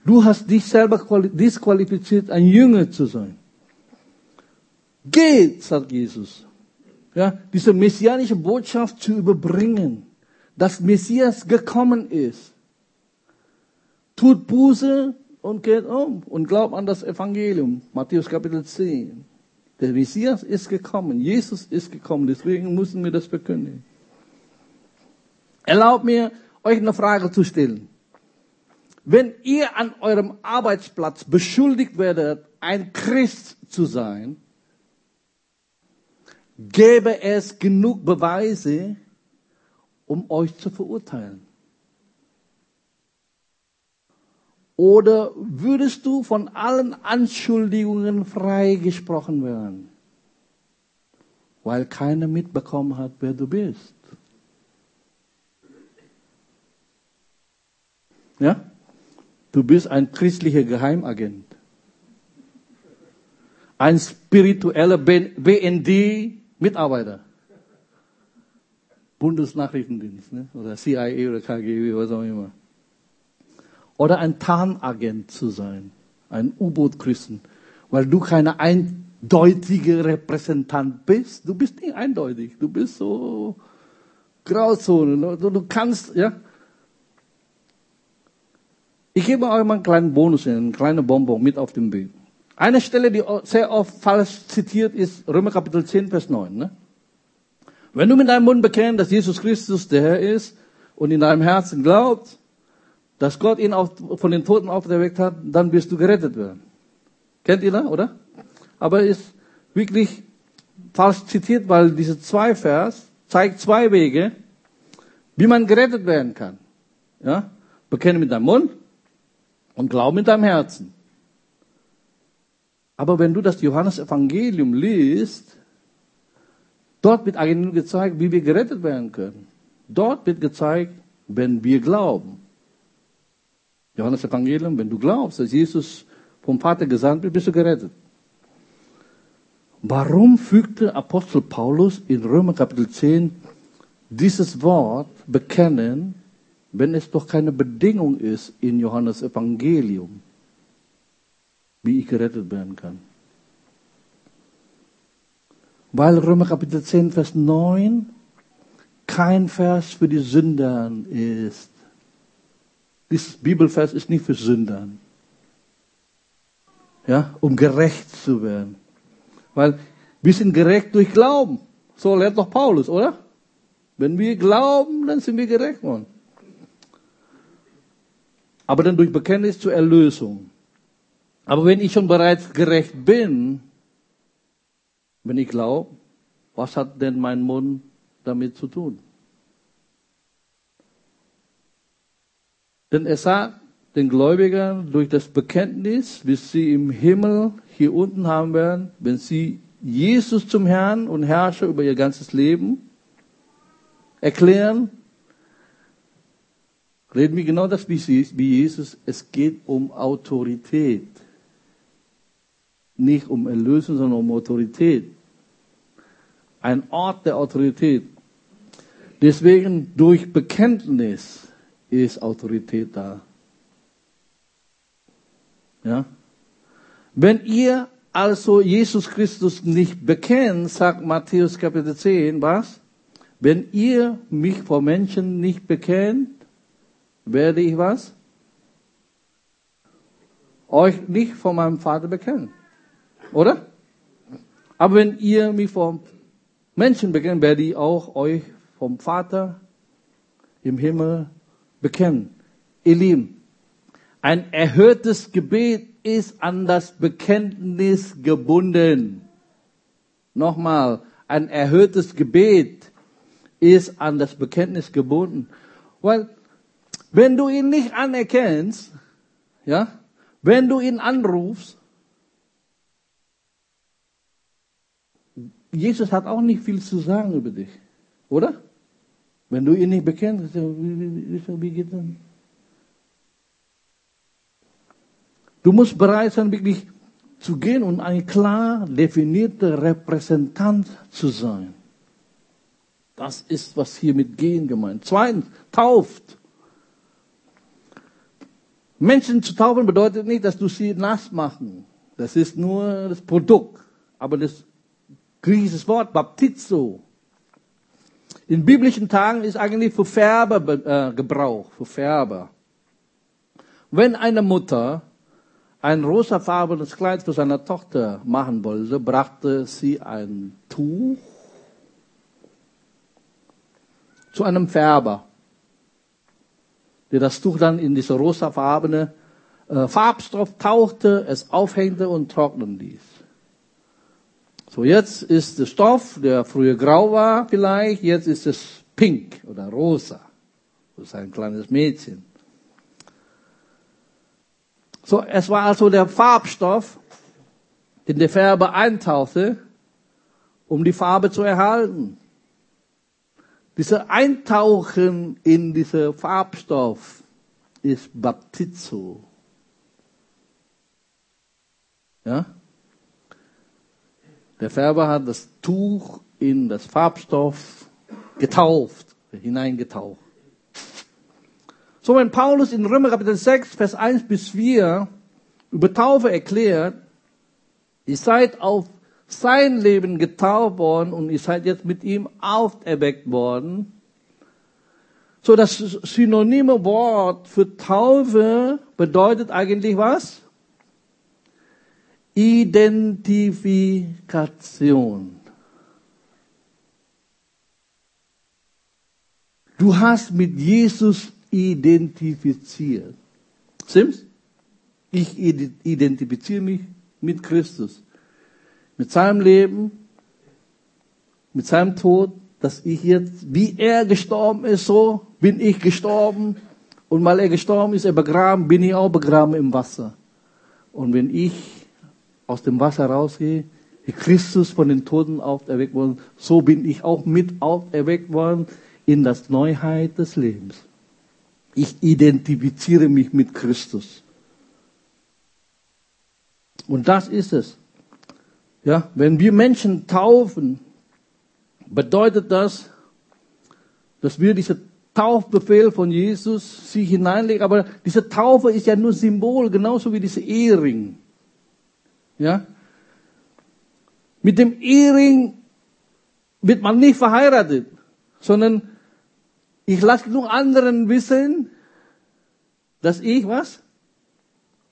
Du hast dich selber disqualifiziert, ein Jünger zu sein. Geht, sagt Jesus. Ja, diese messianische Botschaft zu überbringen, dass Messias gekommen ist. Tut Buße und geht um und glaubt an das Evangelium. Matthäus Kapitel 10. Der Messias ist gekommen. Jesus ist gekommen. Deswegen müssen wir das verkündigen. Erlaubt mir, euch eine Frage zu stellen. Wenn ihr an eurem Arbeitsplatz beschuldigt werdet, ein Christ zu sein, gäbe es genug Beweise, um euch zu verurteilen. Oder würdest du von allen Anschuldigungen freigesprochen werden, weil keiner mitbekommen hat, wer du bist? Ja? Du bist ein christlicher Geheimagent. Ein spiritueller BND-Mitarbeiter. Bundesnachrichtendienst ne? oder CIA oder KGB, was auch immer. Oder ein Tarnagent zu sein, ein U-Boot-Christen, weil du keine eindeutige Repräsentant bist. Du bist nicht eindeutig, du bist so Grauzone. Du, du kannst, ja, ich gebe euch mal einen kleinen Bonus, einen kleinen Bonbon mit auf den Weg. Eine Stelle, die sehr oft falsch zitiert ist, Römer Kapitel 10, Vers 9. Ne? Wenn du mit deinem Mund bekennst, dass Jesus Christus der Herr ist und in deinem Herzen glaubst, dass Gott ihn auf, von den Toten auferweckt hat, dann wirst du gerettet werden. Kennt ihr das, oder? Aber ist wirklich falsch zitiert, weil diese zwei Vers zeigt zwei Wege, wie man gerettet werden kann. Ja? Bekenne mit deinem Mund und glaub mit deinem Herzen. Aber wenn du das Johannesevangelium liest, dort wird eigentlich gezeigt, wie wir gerettet werden können. Dort wird gezeigt, wenn wir glauben. Johannesevangelium, wenn du glaubst, dass Jesus vom Vater gesandt wird, bist du gerettet. Warum fügte Apostel Paulus in Römer Kapitel 10 dieses Wort bekennen wenn es doch keine Bedingung ist in Johannes Evangelium, wie ich gerettet werden kann. Weil Römer Kapitel 10, Vers 9 kein Vers für die Sündern ist. Dieses Bibelvers ist nicht für Sündern. Ja, um gerecht zu werden. Weil wir sind gerecht durch Glauben. So lehrt doch Paulus, oder? Wenn wir glauben, dann sind wir gerecht worden aber dann durch Bekenntnis zur Erlösung. Aber wenn ich schon bereits gerecht bin, wenn ich glaube, was hat denn mein Mund damit zu tun? Denn er sagt den Gläubigern durch das Bekenntnis, bis sie im Himmel hier unten haben werden, wenn sie Jesus zum Herrn und Herrscher über ihr ganzes Leben erklären, reden wir genau das wie Jesus. Es geht um Autorität. Nicht um Erlösung, sondern um Autorität. Ein Ort der Autorität. Deswegen durch Bekenntnis ist Autorität da. Ja? Wenn ihr also Jesus Christus nicht bekennt, sagt Matthäus Kapitel 10, was? Wenn ihr mich vor Menschen nicht bekennt, werde ich was? Euch nicht von meinem Vater bekennen. Oder? Aber wenn ihr mich vom Menschen bekennt, werde ich auch euch vom Vater im Himmel bekennen. Ihr Lieben, ein erhörtes Gebet ist an das Bekenntnis gebunden. Nochmal, ein erhörtes Gebet ist an das Bekenntnis gebunden. Weil wenn du ihn nicht anerkennst, ja, wenn du ihn anrufst, Jesus hat auch nicht viel zu sagen über dich, oder? Wenn du ihn nicht bekennst, wie, wie, wie, geht das? Du musst bereit sein, wirklich zu gehen und ein klar definierter Repräsentant zu sein. Das ist, was hier mit gehen gemeint. Zweitens, tauft. Menschen zu taufen bedeutet nicht, dass du sie nass machen. Das ist nur das Produkt. Aber das griechische Wort Baptizo in biblischen Tagen ist eigentlich für Färber äh, Gebrauch, für Färber. Wenn eine Mutter ein rosafarbenes Kleid für seine Tochter machen wollte, brachte sie ein Tuch zu einem Färber, der das Tuch dann in diese rosafarbene äh, Farbstoff tauchte, es aufhängte und trocknen ließ. So, jetzt ist der Stoff, der früher grau war vielleicht, jetzt ist es pink oder rosa. Das ist ein kleines Mädchen. So, es war also der Farbstoff, den der Färber eintauchte, um die Farbe zu erhalten. Dieser Eintauchen in dieser Farbstoff ist Baptizo. Ja? Der Färber hat das Tuch in das Farbstoff getauft, hineingetaucht. So, wenn Paulus in Römer Kapitel 6, Vers 1 bis 4 über Taufe erklärt, ihr seid auf sein Leben getauft worden und ihr seid jetzt mit ihm auferweckt worden. So, das synonyme Wort für Taufe bedeutet eigentlich was? Identifikation. Du hast mit Jesus identifiziert. Stimmt's? Ich identifiziere mich mit Christus. Mit seinem Leben, mit seinem Tod, dass ich jetzt, wie er gestorben ist, so bin ich gestorben. Und weil er gestorben ist, er begraben, bin ich auch begraben im Wasser. Und wenn ich aus dem Wasser rausgehe, wie Christus von den Toten auferweckt worden, so bin ich auch mit auferweckt worden in das Neuheit des Lebens. Ich identifiziere mich mit Christus. Und das ist es. Ja, wenn wir Menschen taufen, bedeutet das, dass wir diesen Taufbefehl von Jesus sich hineinlegen. Aber diese Taufe ist ja nur Symbol, genauso wie diese Ehering. Ja? Mit dem Ehering wird man nicht verheiratet, sondern ich lasse nur anderen wissen, dass ich was?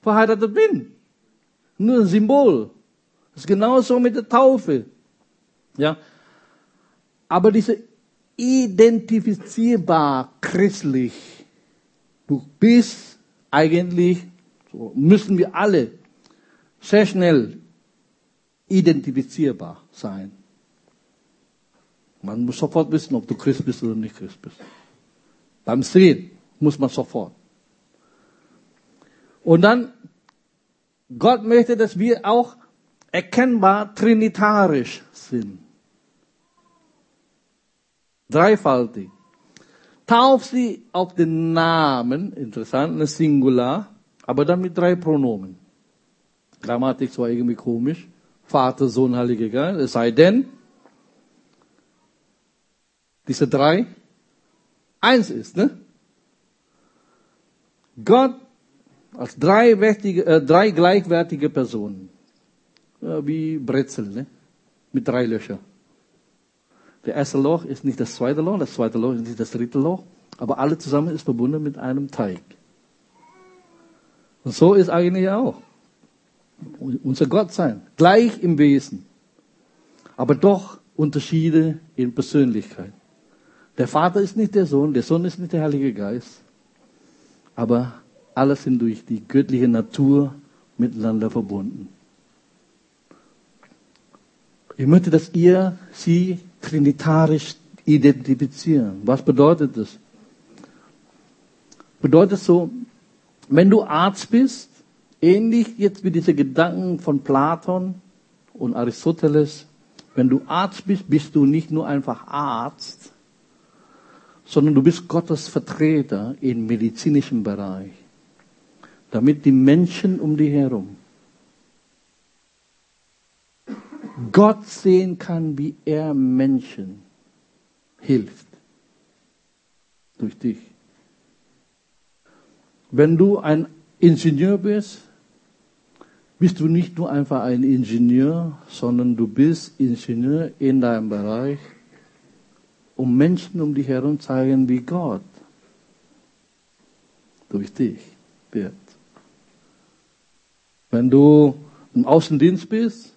Verheiratet bin. Nur ein Symbol. Das ist genauso mit der Taufe. Ja. Aber diese identifizierbar christlich. Du bist eigentlich, so müssen wir alle sehr schnell identifizierbar sein. Man muss sofort wissen, ob du Christ bist oder nicht Christ bist. Beim Sehen muss man sofort. Und dann, Gott möchte, dass wir auch erkennbar trinitarisch sind. Dreifaltig. Tauf sie auf den Namen, interessant, eine Singular, aber dann mit drei Pronomen. Grammatik zwar irgendwie komisch. Vater, Sohn, Heiliger Geist. Es sei denn, diese drei eins ist, ne? Gott als drei, äh, drei gleichwertige Personen. Wie Brezel, ne? Mit drei Löchern. Der erste Loch ist nicht das zweite Loch, das zweite Loch ist nicht das dritte Loch, aber alle zusammen ist verbunden mit einem Teig. Und so ist eigentlich auch unser Gott sein, gleich im Wesen, aber doch Unterschiede in Persönlichkeit. Der Vater ist nicht der Sohn, der Sohn ist nicht der Heilige Geist, aber alle sind durch die göttliche Natur miteinander verbunden. Ich möchte, dass ihr sie trinitarisch identifizieren. Was bedeutet das? Bedeutet so, wenn du Arzt bist, Ähnlich jetzt wie diese Gedanken von Platon und Aristoteles. Wenn du Arzt bist, bist du nicht nur einfach Arzt, sondern du bist Gottes Vertreter im medizinischen Bereich, damit die Menschen um dich herum Gott sehen kann, wie er Menschen hilft. Durch dich. Wenn du ein Ingenieur bist, bist du nicht nur einfach ein Ingenieur, sondern du bist Ingenieur in deinem Bereich, um Menschen um dich herum zeigen, wie Gott durch dich wird. Wenn du im Außendienst bist,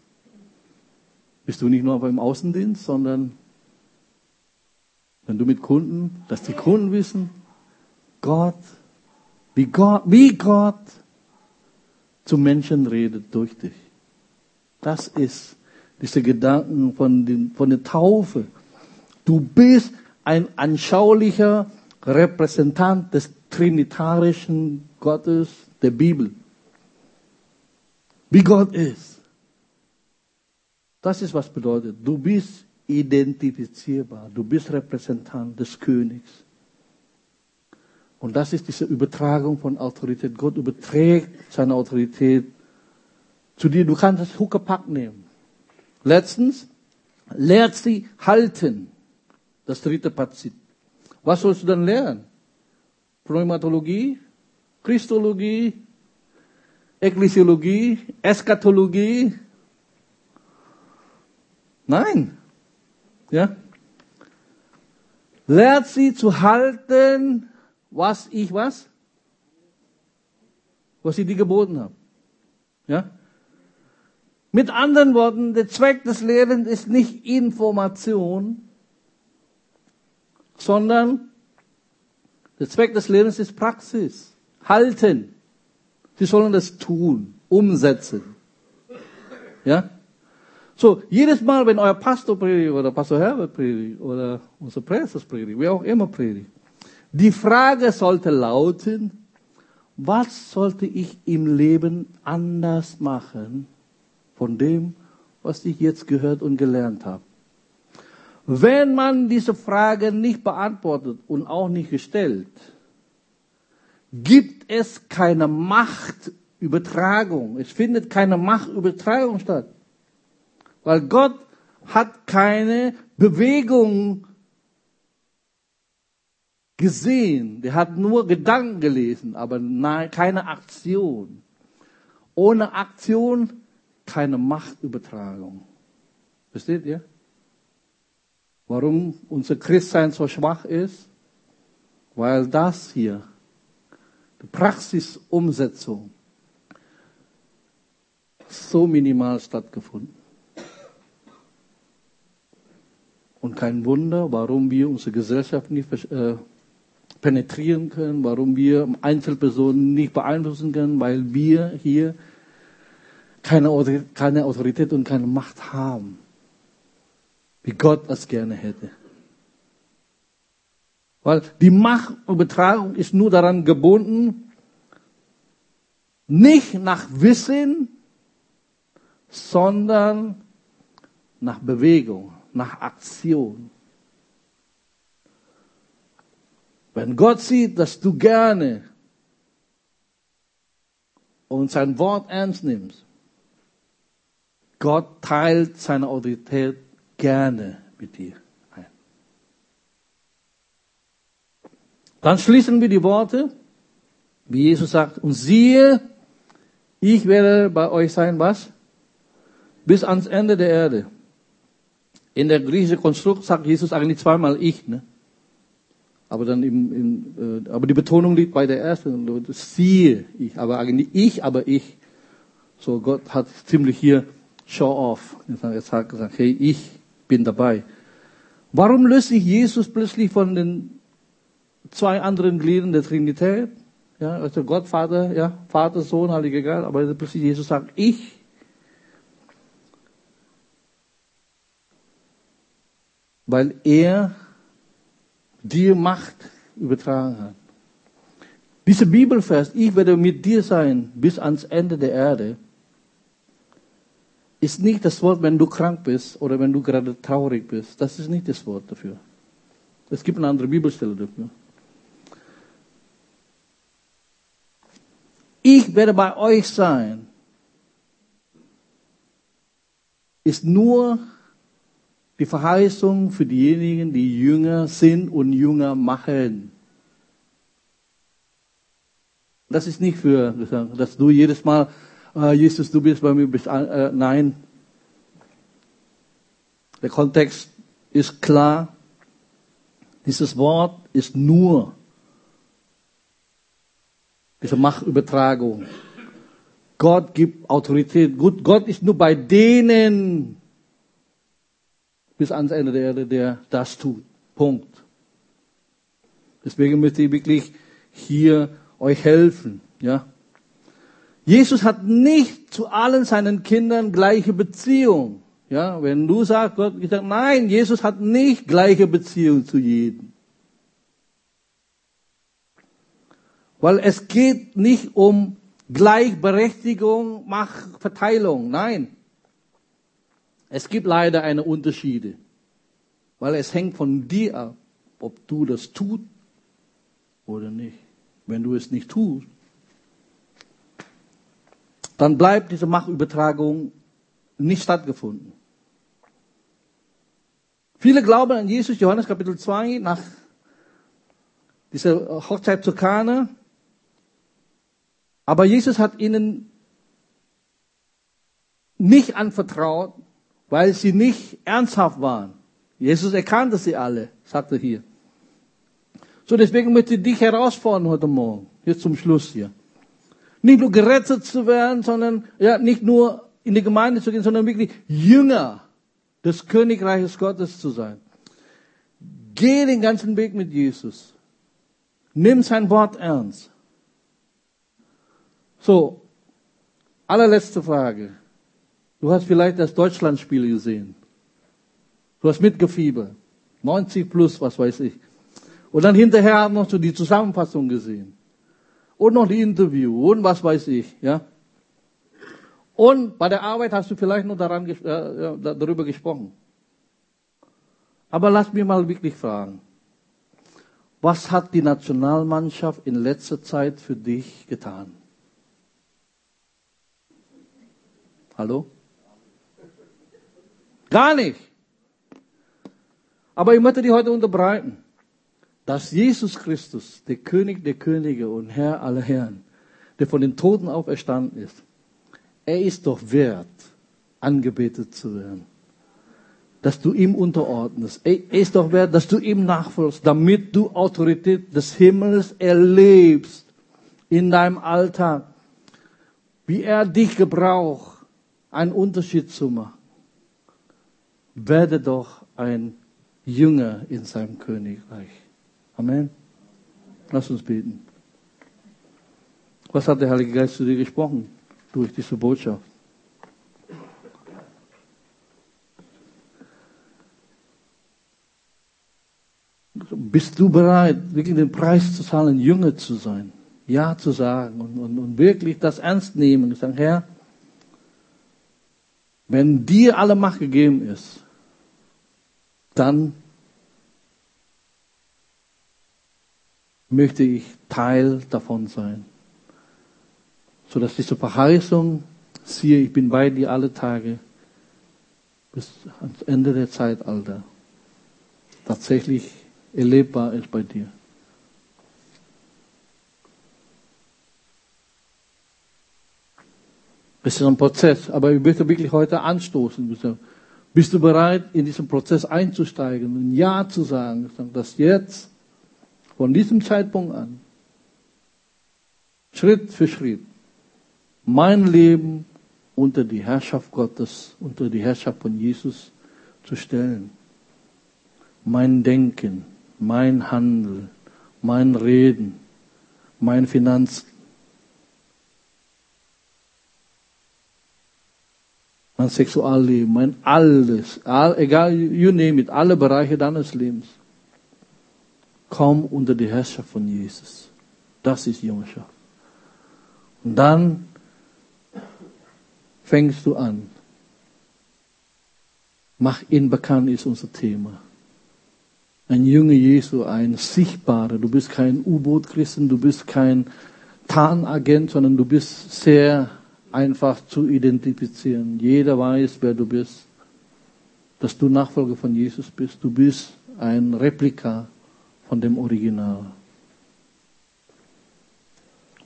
bist du nicht nur beim Außendienst, sondern wenn du mit Kunden, dass die Kunden wissen, Gott, wie Gott, wie Gott zu Menschen redet durch dich. Das ist diese Gedanken von, den, von der Taufe. Du bist ein anschaulicher Repräsentant des trinitarischen Gottes der Bibel. Wie Gott ist. Das ist was bedeutet. Du bist identifizierbar. Du bist Repräsentant des Königs. Und das ist diese Übertragung von Autorität. Gott überträgt seine Autorität zu dir. Du kannst das Huckepack nehmen. Letztens, lehrt sie halten. Das dritte Pazit. Was sollst du dann lernen? Pneumatologie, Christologie, Ekklesiologie, Eschatologie. Nein. Ja? Lehrt sie zu halten, was ich was? Was ich dir geboten habe. Ja? Mit anderen Worten, der Zweck des Lehrens ist nicht Information, sondern der Zweck des Lehrens ist Praxis. Halten. Sie sollen das tun, umsetzen. Ja? So, jedes Mal, wenn euer Pastor predigt oder Pastor Herbert predigt oder unser Präses predigt, wer auch immer predigt, die Frage sollte lauten, was sollte ich im Leben anders machen von dem, was ich jetzt gehört und gelernt habe? Wenn man diese Frage nicht beantwortet und auch nicht gestellt, gibt es keine Machtübertragung. Es findet keine Machtübertragung statt. Weil Gott hat keine Bewegung gesehen. Der hat nur Gedanken gelesen, aber keine Aktion. Ohne Aktion keine Machtübertragung. Versteht ihr? Warum unser Christsein so schwach ist? Weil das hier, die Praxisumsetzung, so minimal stattgefunden. Und kein Wunder, warum wir unsere Gesellschaft nicht äh, penetrieren können, warum wir Einzelpersonen nicht beeinflussen können, weil wir hier keine, Autorität und keine Macht haben, wie Gott es gerne hätte. Weil die Machtübertragung ist nur daran gebunden, nicht nach Wissen, sondern nach Bewegung nach Aktion. Wenn Gott sieht, dass du gerne und sein Wort ernst nimmst, Gott teilt seine Autorität gerne mit dir ein. Dann schließen wir die Worte, wie Jesus sagt, und siehe, ich werde bei euch sein, was? Bis ans Ende der Erde. In der griechischen Konstrukt sagt Jesus eigentlich zweimal ich, ne? Aber dann im, im, äh, aber die Betonung liegt bei der ersten. Siehe ich, aber eigentlich ich, aber ich. So Gott hat ziemlich hier Show off. Er hat gesagt, hey, ich bin dabei. Warum löst sich Jesus plötzlich von den zwei anderen Gliedern der Trinität? Ja, also Gott, Vater, ja, Vater, Sohn, Heiliger Geist, aber plötzlich Jesus sagt, ich weil er dir Macht übertragen hat. Dieser Bibelvers, ich werde mit dir sein bis ans Ende der Erde, ist nicht das Wort, wenn du krank bist oder wenn du gerade traurig bist. Das ist nicht das Wort dafür. Es gibt eine andere Bibelstelle dafür. Ich werde bei euch sein, ist nur die Verheißung für diejenigen, die jünger sind und jünger machen. Das ist nicht für, dass du jedes Mal, äh, Jesus, du bist bei mir, bist, äh, nein. Der Kontext ist klar. Dieses Wort ist nur diese Machtübertragung. Gott gibt Autorität. Gott ist nur bei denen bis ans Ende der Erde, der das tut. Punkt. Deswegen möchte ich wirklich hier euch helfen, ja. Jesus hat nicht zu allen seinen Kindern gleiche Beziehung. Ja, wenn du sagst, Gott, ich sage, nein, Jesus hat nicht gleiche Beziehung zu jedem. Weil es geht nicht um Gleichberechtigung, Machtverteilung. Nein. Es gibt leider eine Unterschiede. Weil es hängt von dir ab, ob du das tust oder nicht. Wenn du es nicht tust, dann bleibt diese Machtübertragung nicht stattgefunden. Viele glauben an Jesus, Johannes Kapitel 2, nach dieser Hochzeit zu Kana, aber Jesus hat ihnen nicht anvertraut, weil sie nicht ernsthaft waren. Jesus erkannte sie alle, sagte hier. So, deswegen möchte ich dich herausfordern heute Morgen, jetzt zum Schluss hier. Nicht nur gerettet zu werden, sondern, ja, nicht nur in die Gemeinde zu gehen, sondern wirklich Jünger des Königreiches Gottes zu sein. Geh den ganzen Weg mit Jesus. Nimm sein Wort ernst. So, allerletzte Frage. Du hast vielleicht das Deutschlandspiel gesehen. Du hast mitgefiebert. 90 plus, was weiß ich. Und dann hinterher noch so die Zusammenfassung gesehen. Und noch die Interview und was weiß ich, ja. Und bei der Arbeit hast du vielleicht noch daran, äh, darüber gesprochen. Aber lass mich mal wirklich fragen. Was hat die Nationalmannschaft in letzter Zeit für dich getan? Hallo? Gar nicht. Aber ich möchte dir heute unterbreiten, dass Jesus Christus, der König der Könige und Herr aller Herren, der von den Toten auferstanden ist, er ist doch wert, angebetet zu werden. Dass du ihm unterordnest. Er ist doch wert, dass du ihm nachfolgst, damit du Autorität des Himmels erlebst in deinem Alltag. Wie er dich gebraucht einen Unterschied zu machen. Werde doch ein Jünger in seinem Königreich. Amen. Lass uns beten. Was hat der Heilige Geist zu dir gesprochen durch diese Botschaft? Bist du bereit, wirklich den Preis zu zahlen, Jünger zu sein? Ja zu sagen und, und, und wirklich das ernst nehmen und sagen, Herr, wenn dir alle Macht gegeben ist, dann möchte ich Teil davon sein. Sodass diese Verheißung, siehe, ich bin bei dir alle Tage bis ans Ende der Zeitalter, tatsächlich erlebbar ist bei dir. Es ist ein Prozess, aber ich möchte wirklich heute anstoßen. Bist du bereit, in diesen Prozess einzusteigen und Ja zu sagen, dass jetzt, von diesem Zeitpunkt an, Schritt für Schritt, mein Leben unter die Herrschaft Gottes, unter die Herrschaft von Jesus zu stellen. Mein Denken, mein Handeln, mein Reden, mein Finanz, mein Sexualleben, mein alles, all, egal, you name it, alle Bereiche deines Lebens. Komm unter die Herrschaft von Jesus. Das ist Jüngerschaft. Und dann fängst du an. Mach ihn bekannt ist unser Thema. Ein Jünger Jesu, ein sichtbarer. Du bist kein U-Boot-Christen, du bist kein Tarnagent, sondern du bist sehr einfach zu identifizieren. Jeder weiß, wer du bist, dass du Nachfolger von Jesus bist. Du bist ein Replika von dem Original.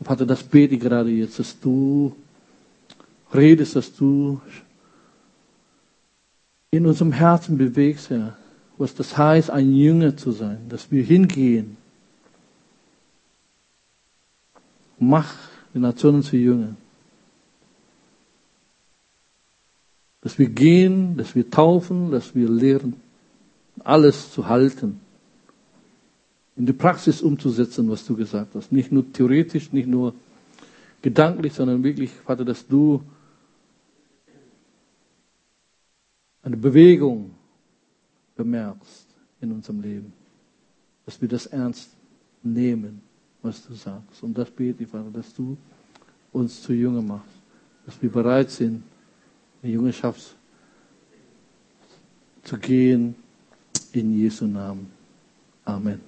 Vater, das bete ich gerade jetzt, dass du redest, dass du in unserem Herzen bewegst, Herr, was das heißt, ein Jünger zu sein, dass wir hingehen. Mach die Nationen zu Jüngern. Dass wir gehen, dass wir taufen, dass wir lehren, alles zu halten. In die Praxis umzusetzen, was du gesagt hast. Nicht nur theoretisch, nicht nur gedanklich, sondern wirklich, Vater, dass du eine Bewegung bemerkst in unserem Leben. Dass wir das ernst nehmen, was du sagst. Und das bete ich, Vater, dass du uns zu Jünger machst. Dass wir bereit sind, in Jüngerschaft zu gehen in Jesu Namen. Amen.